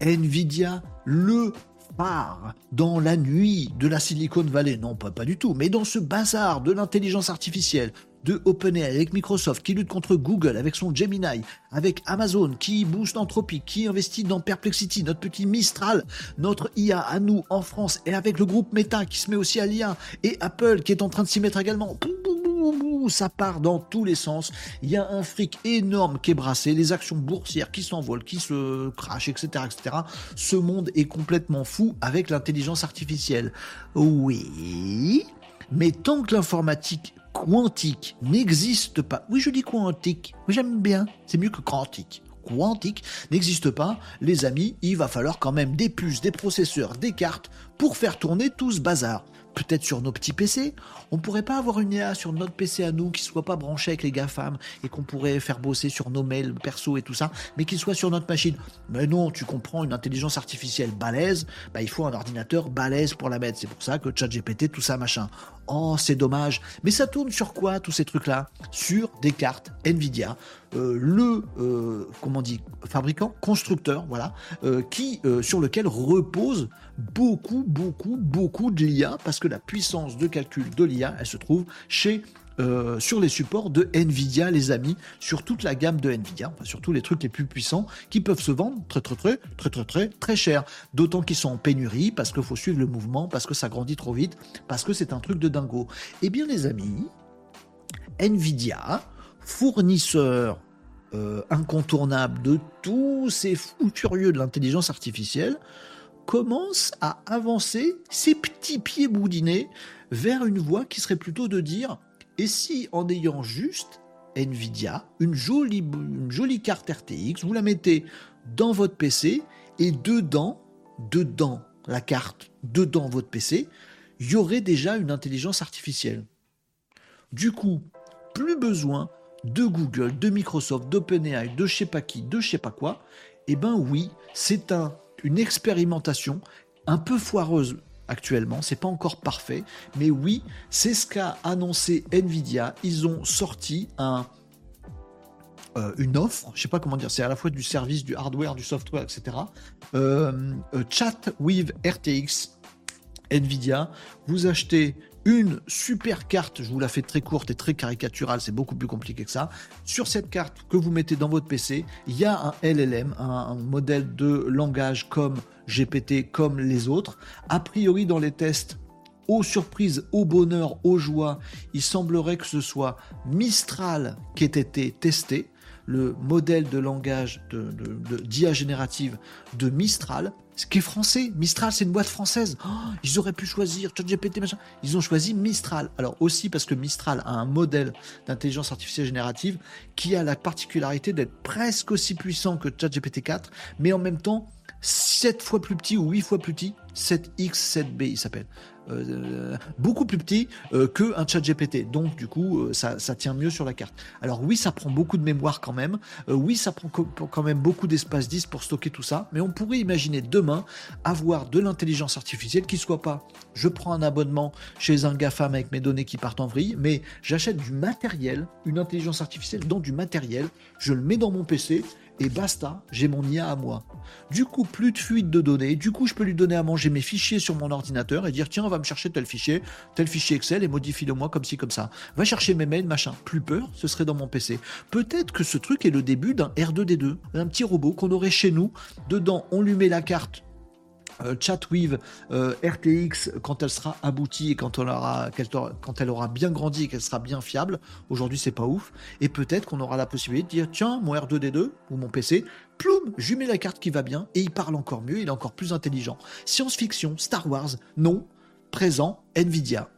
Nvidia, le phare dans la nuit de la Silicon Valley. Non, pas, pas du tout, mais dans ce bazar de l'intelligence artificielle, de OpenAI avec Microsoft qui lutte contre Google avec son Gemini, avec Amazon qui booste Anthropic, qui investit dans Perplexity, notre petit Mistral, notre IA à nous en France et avec le groupe Meta qui se met aussi à l'IA et Apple qui est en train de s'y mettre également. Ça part dans tous les sens. Il y a un fric énorme qui est brassé, les actions boursières qui s'envolent, qui se crachent, etc., etc. Ce monde est complètement fou avec l'intelligence artificielle. Oui, mais tant que l'informatique quantique n'existe pas, oui je dis quantique, j'aime bien, c'est mieux que quantique, quantique n'existe pas, les amis, il va falloir quand même des puces, des processeurs, des cartes pour faire tourner tout ce bazar peut-être sur nos petits PC. On pourrait pas avoir une IA sur notre PC à nous qui soit pas branché avec les GAFAM et qu'on pourrait faire bosser sur nos mails perso et tout ça, mais qui soit sur notre machine. Mais non, tu comprends, une intelligence artificielle balèze, bah, il faut un ordinateur balèze pour la mettre. C'est pour ça que ChatGPT, tout ça, machin. Oh, c'est dommage. Mais ça tourne sur quoi, tous ces trucs-là? Sur des cartes Nvidia, euh, le, euh, comment on dit, fabricant, constructeur, voilà, euh, qui, sur lequel repose beaucoup, beaucoup, beaucoup de l'IA, parce que la puissance de calcul de l'IA, elle se trouve chez sur les supports de Nvidia, les amis, sur toute la gamme de Nvidia, enfin, sur tous les trucs les plus puissants qui peuvent se vendre très très très très très très très cher. D'autant qu'ils sont en pénurie parce qu'il faut suivre le mouvement, parce que ça grandit trop vite, parce que c'est un truc de dingo. Eh bien les amis, Nvidia, fournisseur euh, incontournable de tous ces fous furieux de l'intelligence artificielle, commence à avancer ses petits pieds boudinés vers une voie qui serait plutôt de dire et si en ayant juste Nvidia, une jolie, carte RTX, vous la mettez dans votre PC et dedans, dedans la carte, dedans votre PC, il y aurait déjà une intelligence artificielle. Du coup, plus besoin de Google, de Microsoft, d'OpenAI, de je sais pas qui, de je sais pas quoi, eh ben oui, c'est un, une expérimentation un peu foireuse actuellement, c'est pas encore parfait, mais oui, c'est ce qu'a annoncé Nvidia. Ils ont sorti un, euh, une offre, je sais pas comment dire, c'est à la fois du service, du hardware, du software, etc. Euh, euh, chat with RTX, Nvidia, vous achetez une super carte, je vous la fais très courte et très caricaturale, c'est beaucoup plus compliqué que ça. Sur cette carte que vous mettez dans votre PC, il y a un LLM, un, modèle de langage comme GPT, comme les autres. A priori, dans les tests, aux surprises, au bonheur, aux joies, il semblerait que ce soit Mistral qui ait été testé, le modèle de langage de, d'IA générative de Mistral ce qui est français. Mistral, c'est une boîte française. Oh, ils auraient pu choisir ChatGPT, machin. Ils ont choisi Mistral. Alors aussi parce que Mistral a un modèle d'intelligence artificielle générative qui a la particularité d'être presque aussi puissant que ChatGPT 4, mais en même temps 7 fois plus petit ou 8 fois plus petit, 7X, 7B il s'appelle. Euh, beaucoup plus petit euh, que un chat GPT. Donc du coup, euh, ça, tient mieux sur la carte. Alors oui, ça prend beaucoup de mémoire quand même. oui, ça prend quand même beaucoup d'espace 10 pour stocker tout ça. Mais on pourrait imaginer demain avoir de l'intelligence artificielle qui soit pas je prends un abonnement chez un GAFAM avec mes données qui partent en vrille, mais j'achète du matériel, une intelligence artificielle dans du matériel, je le mets dans mon PC et basta, j'ai mon IA à moi. Du coup, plus de fuite de données, du coup, je peux lui donner à manger mes fichiers sur mon ordinateur et dire tiens, va me chercher tel fichier, tel fichier Excel et modifie-le moi comme ci, comme ça. Va chercher mes mails, machin. Plus peur, ce serait dans mon PC. Peut-être que ce truc est le début d'un R2D2, un petit robot qu'on aurait chez nous. Dedans, on lui met la carte euh, Chatweave euh, RTX quand elle sera aboutie et quand, elle aura, bien grandi et qu'elle sera bien fiable. Aujourd'hui, c'est pas ouf. Et peut-être qu'on aura la possibilité de dire tiens, mon R2D2 ou mon PC, ploum, je mets la carte qui va bien et il parle encore mieux, il est encore plus intelligent. Science-fiction, Star Wars, non. Présent, Nvidia.